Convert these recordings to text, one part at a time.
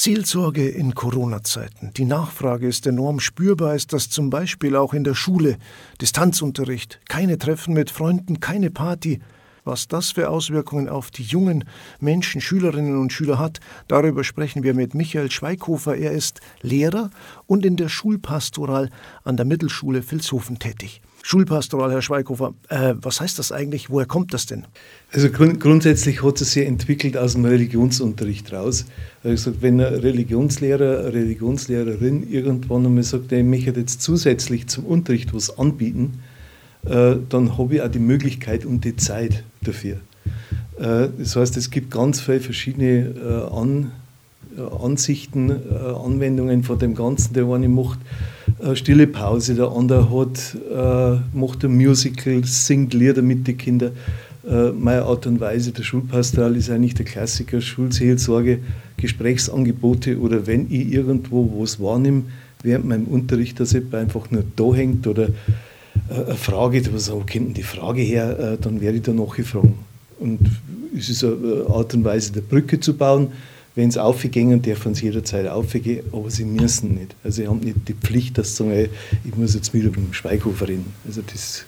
Seelsorge in Corona-Zeiten. Die Nachfrage ist enorm spürbar, ist das zum Beispiel auch in der Schule. Distanzunterricht, keine Treffen mit Freunden, keine Party. Was das für Auswirkungen auf die jungen Menschen, Schülerinnen und Schüler hat, darüber sprechen wir mit Michael Schweighofer. Er ist Lehrer und in der Schulpastoral an der Mittelschule Vilshofen tätig. Schulpastoral, Herr Schweighofer. Äh, was heißt das eigentlich? Woher kommt das denn? Also grund grundsätzlich hat es sich entwickelt aus dem Religionsunterricht raus. Also wenn ein Religionslehrer, eine Religionslehrerin irgendwann einmal sagt, ich möchte jetzt zusätzlich zum Unterricht was anbieten, äh, dann habe ich auch die Möglichkeit und die Zeit dafür. Äh, das heißt, es gibt ganz viele verschiedene äh, An Ansichten, Anwendungen von dem Ganzen. Der eine macht stille Pause, der andere hat, macht ein Musical, singt Lieder mit den Kindern. Meine Art und Weise der Schulpastoral ist eigentlich der Klassiker Schulseelsorge, Gesprächsangebote oder wenn ich irgendwo was wahrnehme während meinem Unterricht, dass jemand einfach nur da hängt oder eine Frage, wo kommt die Frage her, dann werde ich da nachgefragt. Und es ist eine Art und Weise, der Brücke zu bauen. Wenn sie aufgehen, dürfen sie jederzeit aufgehen, aber sie müssen nicht. Also, sie haben nicht die Pflicht, dass sie sagen, ich muss jetzt wieder mit dem Schweighofer reden. Also, das,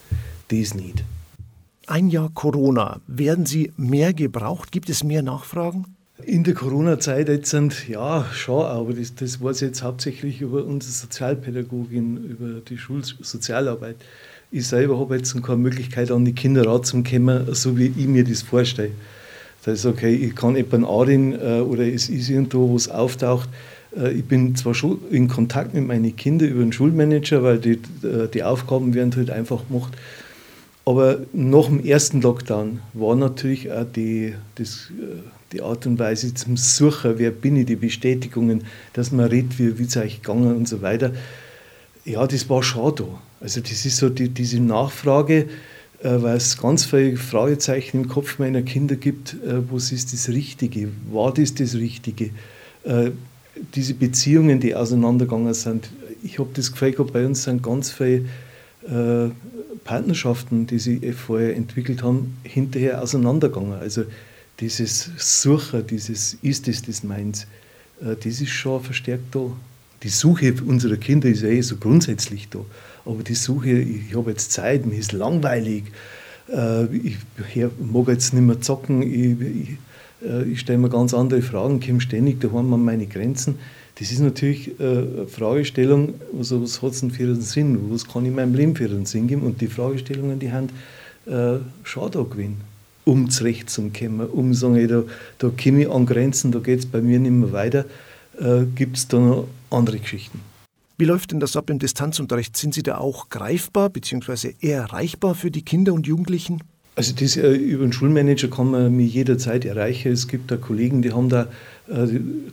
das nicht. Ein Jahr Corona. Werden Sie mehr gebraucht? Gibt es mehr Nachfragen? In der Corona-Zeit jetzt sind, ja, schon, aber das, das war jetzt hauptsächlich über unsere Sozialpädagogin, über die Schulsozialarbeit. Ich selber habe jetzt keine Möglichkeit, an die Kinder ranzukommen, so wie ich mir das vorstelle. Das ist okay, ich kann jemanden anreden äh, oder es ist irgendwo, wo es auftaucht. Äh, ich bin zwar schon in Kontakt mit meinen Kindern über den Schulmanager, weil die, äh, die Aufgaben werden halt einfach gemacht. Aber nach dem ersten Lockdown war natürlich auch die, das, äh, die Art und Weise zum Suchen, wer bin ich, die Bestätigungen, dass man redet, wie es euch gegangen und so weiter. Ja, das war schon da. Also das ist so die, diese Nachfrage, weil es ganz viele Fragezeichen im Kopf meiner Kinder gibt, äh, was ist das Richtige, war das das Richtige? Äh, diese Beziehungen, die auseinandergegangen sind, ich habe das Gefühl gehabt, bei uns sind ganz viele äh, Partnerschaften, die sie vorher entwickelt haben, hinterher auseinandergegangen. Also dieses Suchen, dieses Ist es das meins, äh, das ist schon verstärkt da. Die Suche unserer Kinder ist ja eh so grundsätzlich da. Aber die Suche, ich habe jetzt Zeit, mir ist langweilig, äh, ich mag jetzt nicht mehr zocken, ich, ich, äh, ich stelle mir ganz andere Fragen, komme ständig daheim an meine Grenzen. Das ist natürlich eine Fragestellung, also was hat es denn für einen Sinn? Was kann ich meinem Leben für einen Sinn geben? Und die Fragestellungen, die haben äh, schon da gewesen um zurechtzukommen, um zu sagen, da, da komme ich an Grenzen, da geht es bei mir nicht mehr weiter, äh, gibt es da noch andere Geschichten. Wie läuft denn das ab im Distanzunterricht? Sind Sie da auch greifbar bzw. eher erreichbar für die Kinder und Jugendlichen? Also das, äh, über den Schulmanager kann man mich jederzeit erreichen. Es gibt da Kollegen, die haben da äh,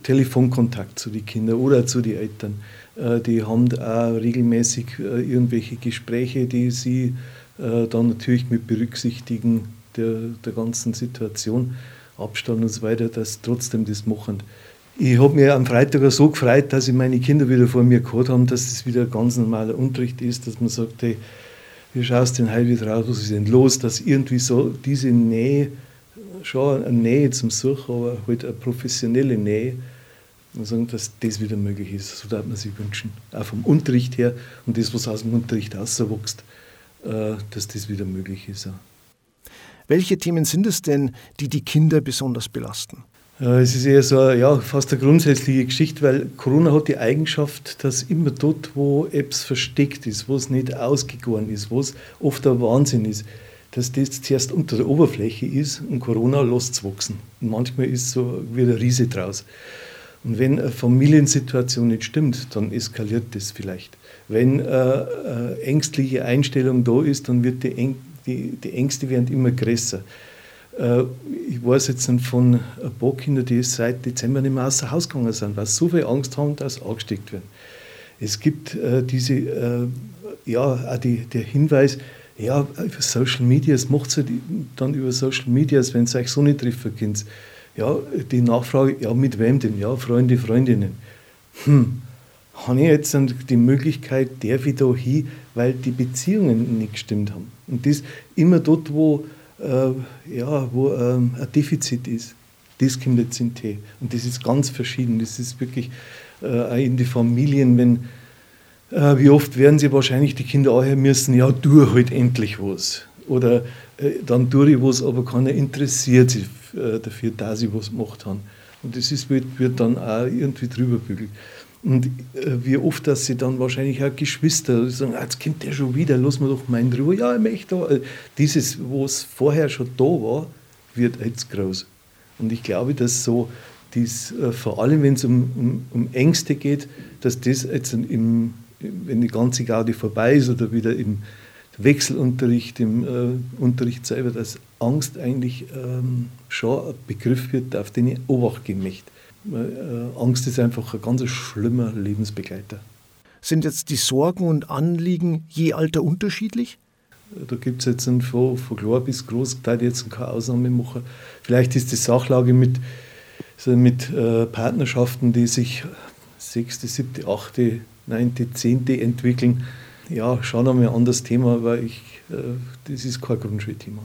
Telefonkontakt zu den Kindern oder zu den Eltern. Äh, die haben da auch regelmäßig irgendwelche Gespräche, die sie dann natürlich mit berücksichtigen der, der ganzen Situation, Abstand und so weiter, dass trotzdem das machen. Ich habe mir am Freitag so gefreut, dass ich meine Kinder wieder vor mir gehabt habe, dass das wieder ein ganz normaler Unterricht ist, dass man sagt, hey, wie schaust denn heute wieder raus, was ist denn los, dass irgendwie so diese Nähe, schon eine Nähe zum Suchen, aber halt eine professionelle Nähe, dass das wieder möglich ist. So darf man sich wünschen. Auch vom Unterricht her und das, was aus dem Unterricht rauswächst, äh, dass das wieder möglich ist. Welche Themen sind es denn, die die Kinder besonders belasten? Es ist eher so ja, fast eine grundsätzliche Geschichte, weil Corona hat die Eigenschaft, dass immer dort, wo Apps versteckt ist, wo es nicht ausgegoren ist, wo es oft ein Wahnsinn ist, dass das zuerst unter der Oberfläche ist und Corona lässt es wachsen. Und manchmal ist so wie ein Riese draus. Und wenn eine Familiensituation nicht stimmt, dann eskaliert das vielleicht. Wenn eine, eine ängstliche Einstellung da ist, dann wird die, die, die Ängste werden immer größer. Äh, ich weiß jetzt von ein paar Kindern, die seit Dezember nicht mehr außer Haus gegangen sind, weil sie so viel Angst haben, dass sie angesteckt werden. Es gibt äh, diese, äh, ja, auch die, der Hinweis, ja, über Social Media, es macht sie dann über Social Media, wenn es euch so nicht treffen könnt. Ja, die Nachfrage, ja, mit wem denn? Ja, Freunde, Freundinnen. Hm, habe ich jetzt die Möglichkeit, der wieder hin, weil die Beziehungen nicht gestimmt haben. Und das immer dort, wo, äh, ja, wo ähm, ein Defizit ist. das kommt jetzt in Tee. Und das ist ganz verschieden. Das ist wirklich äh, auch in die Familien, wenn, äh, wie oft werden sie wahrscheinlich die Kinder auch müssen, ja, tu halt endlich was. Oder äh, dann tue ich was, aber keiner interessiert sich äh, dafür, dass ich was gemacht habe. Und das ist, wird, wird dann auch irgendwie drüber bügelt. Und äh, wie oft, dass sie dann wahrscheinlich auch Geschwister sagen, ah, jetzt kommt der schon wieder, lass mal doch meinen drüber. Ja, ich möchte da. Äh, dieses, was vorher schon da war, wird jetzt groß. Und ich glaube, dass so, dies, äh, vor allem wenn es um, um, um, Ängste geht, dass das jetzt im, wenn die ganze Gaudi vorbei ist oder wieder im Wechselunterricht, im äh, Unterricht selber, dass Angst eigentlich ähm, schon ein Begriff wird, auf den ich Obacht geben möchte. Äh, Angst ist einfach ein ganz schlimmer Lebensbegleiter. Sind jetzt die Sorgen und Anliegen je Alter unterschiedlich? Da gibt es jetzt von, von klar bis groß, da jetzt keine Ausnahme machen. Vielleicht ist die Sachlage mit, also mit äh, Partnerschaften, die sich sechste, siebte, achte, neunte, zehnte entwickeln, ja, schon einmal ein anderes Thema, weil ich, äh, das ist kein Grundschulthema.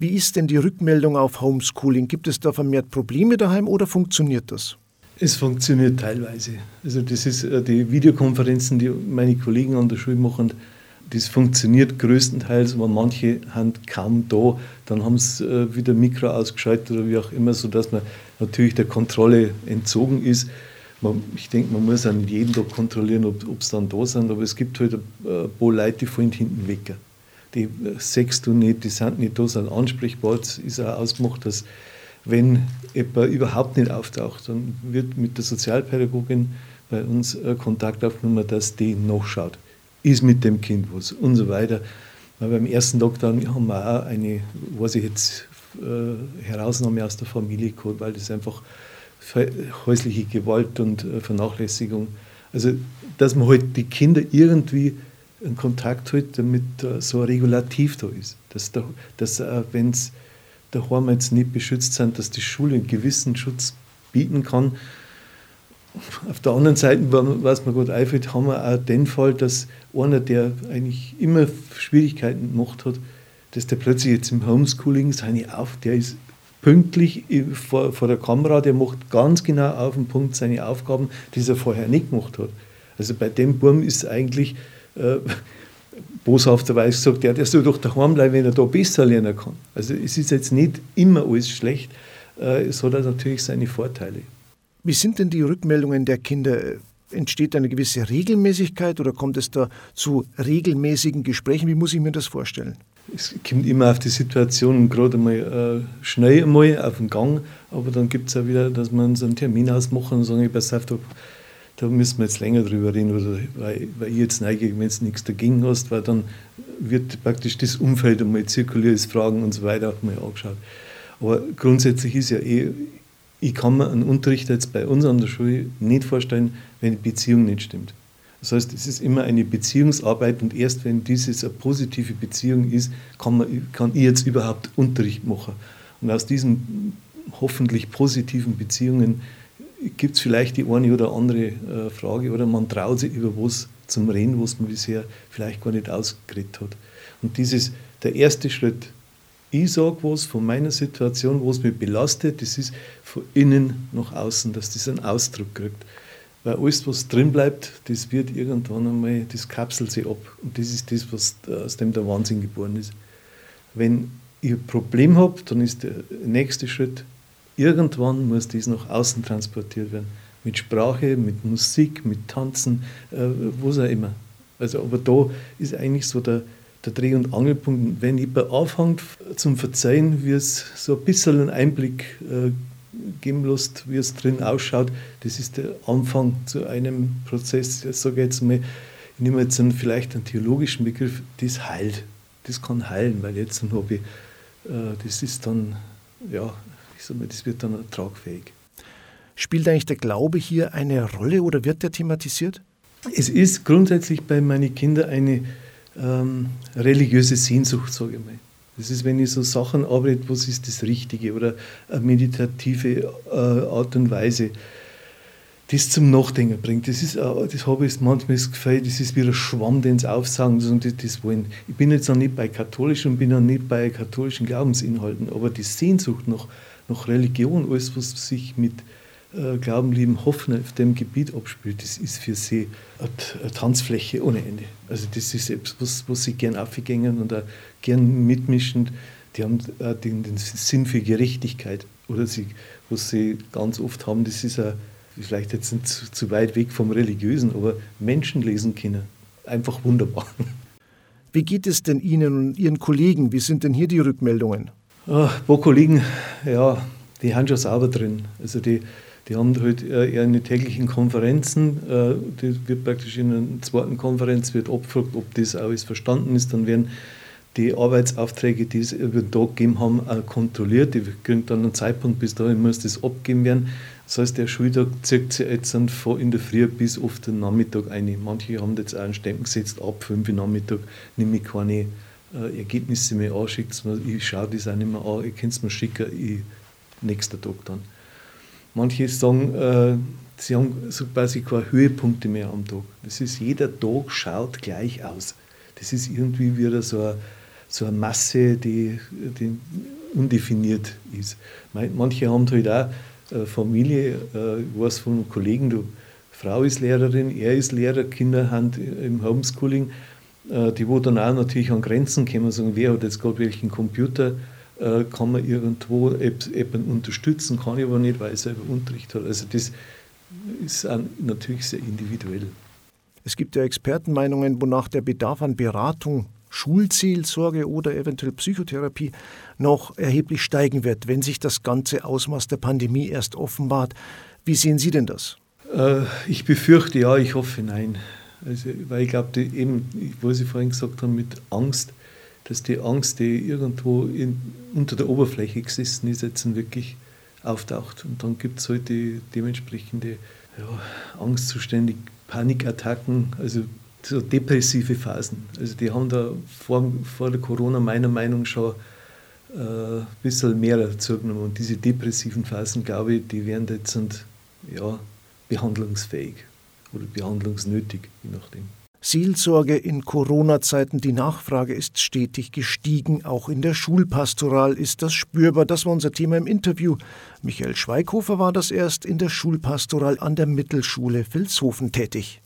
Wie ist denn die Rückmeldung auf Homeschooling? Gibt es da vermehrt Probleme daheim oder funktioniert das? Es funktioniert teilweise. Also das ist äh, die Videokonferenzen, die meine Kollegen an der Schule machen, das funktioniert größtenteils, aber manche haben kaum da. Dann haben sie äh, wieder Mikro ausgeschaltet oder wie auch immer, sodass man natürlich der Kontrolle entzogen ist. Man, ich denke, man muss an jeden Tag kontrollieren, ob sie dann da sind, aber es gibt halt ein paar Leute, die fallen hinten weg die sechst du nicht, die sind nicht da, sind ansprechbar. Es ist auch ausgemacht, dass wenn jemand überhaupt nicht auftaucht, dann wird mit der Sozialpädagogin bei uns Kontakt aufgenommen, dass die nachschaut. Ist mit dem Kind was und so weiter. Weil beim ersten Lockdown haben wir auch eine, was ich jetzt äh, Herausnahme aus der Familie geholt, weil das einfach häusliche Gewalt und äh, Vernachlässigung, also dass man halt die Kinder irgendwie einen Kontakt hat, damit so ein Regulativ da ist. Dass, da, dass äh, wenn es daheim jetzt nicht beschützt sind, dass die Schule einen gewissen Schutz bieten kann. Auf der anderen Seite, was mir gut einfällt, haben wir auch den Fall, dass einer, der eigentlich immer Schwierigkeiten gemacht hat, dass der plötzlich jetzt im Homeschooling seine auf, der ist pünktlich vor, vor der Kamera, der macht ganz genau auf den Punkt seine Aufgaben, die er vorher nicht gemacht hat. Also bei dem Burm ist eigentlich äh, boshafterweise gesagt, ja, der soll doch daheim bleiben, wenn er da besser lernen kann. Also es ist jetzt nicht immer alles schlecht, äh, es hat natürlich seine Vorteile. Wie sind denn die Rückmeldungen der Kinder? Entsteht eine gewisse Regelmäßigkeit oder kommt es da zu regelmäßigen Gesprächen? Wie muss ich mir das vorstellen? Es kommt immer auf die Situation, gerade mal äh, schnell einmal auf den Gang, aber dann gibt es auch wieder, dass man so einen Termin ausmachen und sagen, ich pass auf, da müssen wir jetzt länger drüber reden, oder, weil, weil ich jetzt neige, wenn du nichts dagegen hast, weil dann wird praktisch das Umfeld einmal zirkuliert, Fragen und so weiter auch mal angeschaut. Aber grundsätzlich ist ja eh, ich kann mir einen Unterricht jetzt bei uns an der Schule nicht vorstellen, wenn die Beziehung nicht stimmt. Das heißt, es ist immer eine Beziehungsarbeit und erst wenn dieses eine positive Beziehung ist, kann, man, kann ich jetzt überhaupt Unterricht machen. Und aus diesen hoffentlich positiven Beziehungen gibt es vielleicht die eine oder andere äh, Frage oder man traut sich über was zum Reden, was man bisher vielleicht gar nicht ausgeredet hat. Und dieses, der erste Schritt, ich sage was von meiner Situation, was mich belastet, das ist von innen nach außen, dass das einen Ausdruck kriegt. Weil alles, was drin bleibt, das wird irgendwann einmal, das kapselt sich ab. Und das ist das, was aus dem der Wahnsinn geboren ist. Wenn ich ein Problem habe, dann ist der nächste Schritt, irgendwann muss dies nach außen transportiert werden. Mit Sprache, mit Musik, mit Tanzen, äh, was auch immer. Also, aber da ist eigentlich so der, der Dreh- und Angelpunkt. Wenn jemand anfängt zum Verzeihen, wie es so ein bisschen einen Einblick äh, geben lässt, wie es drin ausschaut, das ist der Anfang zu einem Prozess. Ich sage jetzt mal, ich nehme jetzt einen, vielleicht einen theologischen Begriff, das heilt. Das kann heilen, weil jetzt habe ich, äh, das ist dann ja, mal, das wird dann tragfähig. Spielt eigentlich der Glaube hier eine Rolle oder wird der thematisiert? Es ist grundsätzlich bei meinen Kindern eine ähm, religiöse Sehnsucht, sage ich mal. Das ist, wenn ich so Sachen arbeite, was ist das Richtige oder eine meditative äh, Art und Weise, das zum Nachdenken bringt. Das, ist, äh, das habe ich manchmal das Gefühl, das ist wie ein Schwamm, den sie aufsagen und das, das wollen. Ich bin jetzt noch nicht bei katholischen und bin noch nicht bei katholischen Glaubensinhalten, aber die Sehnsucht nach noch Religion, alles, was sich mit äh, Glauben, Lieben, Hoffen auf dem Gebiet abspielt, das ist für sie eine Tanzfläche ohne Ende. Also das ist etwas, was, was sie gern aufgängen und auch gern mitmischen. Die haben auch den, den Sinn für Gerechtigkeit oder sie, was sie ganz oft haben, das ist auch, vielleicht jetzt nicht zu, zu weit weg vom Religiösen, aber Menschen lesen können. Einfach wunderbar. Wie geht es denn Ihnen und Ihren Kollegen? Wie sind denn hier die Rückmeldungen? Ein paar Kollegen, ja, die haben schon sauber drin. Also die, die haben halt eher in täglichen Konferenzen, äh, die wird praktisch in einer zweiten Konferenz wird abgefragt, ob das alles verstanden ist. Dann werden die Arbeitsaufträge, die sie über den Tag gegeben haben, kontrolliert. Die kriegen dann einen Zeitpunkt, bis dahin muss das abgegeben werden. Das heißt, der Schultag zieht sich jetzt von in der Früh bis auf den Nachmittag ein. Manche haben jetzt auch einen Stempel gesetzt, ab 5 Uhr Nachmittag nehme ich keine äh, Ergebnisse mir, ich schaue das auch nicht mehr an, ich kann es mir schicken, ich, nächster Tag dann. Manche sagen, äh, sie haben so quasi keine Höhepunkte mehr am Tag. Das ist, jeder Tag schaut gleich aus. Das ist irgendwie wieder so eine, so eine Masse, die, die undefiniert ist. Manche haben halt auch eine Familie, äh, ich weiß von einem Kollegen, die Frau ist Lehrerin, er ist Lehrer, Kinder haben im Homeschooling, äh, die wo dann auch natürlich an Grenzen kommen, sagen, wer hat jetzt gerade welchen Computer, äh, kann man irgendwo jemanden unterstützen, kann ich aber nicht, weil ich selber Unterricht habe. Also das ist natürlich sehr individuell. Es gibt ja Expertenmeinungen, wonach der Bedarf an Beratung, Schulseelsorge oder eventuell Psychotherapie noch erheblich steigen wird, wenn sich das ganze Ausmaß der Pandemie erst offenbart. Wie sehen Sie denn das? Äh, ich befürchte ja, ich hoffe nein. Also, weil ich glaube, eben, was Sie vorhin gesagt haben, mit Angst, dass die Angst, die irgendwo in, unter der Oberfläche gesessen ist, jetzt wirklich auftaucht. Und dann gibt es halt dementsprechende ja, Angstzustände, Panikattacken, also so depressive Phasen. Also die haben da vor, vor der Corona meiner Meinung nach schon äh, ein bisschen mehr zugenommen. Und diese depressiven Phasen, glaube ich, die werden jetzt und, ja, behandlungsfähig oder behandlungsnötig, je nachdem. Seelsorge in Corona-Zeiten, die Nachfrage ist stetig gestiegen. Auch in der Schulpastoral ist das spürbar. Das war unser Thema im Interview. Michael Schweighofer war das erst in der Schulpastoral an der Mittelschule Vilshofen tätig.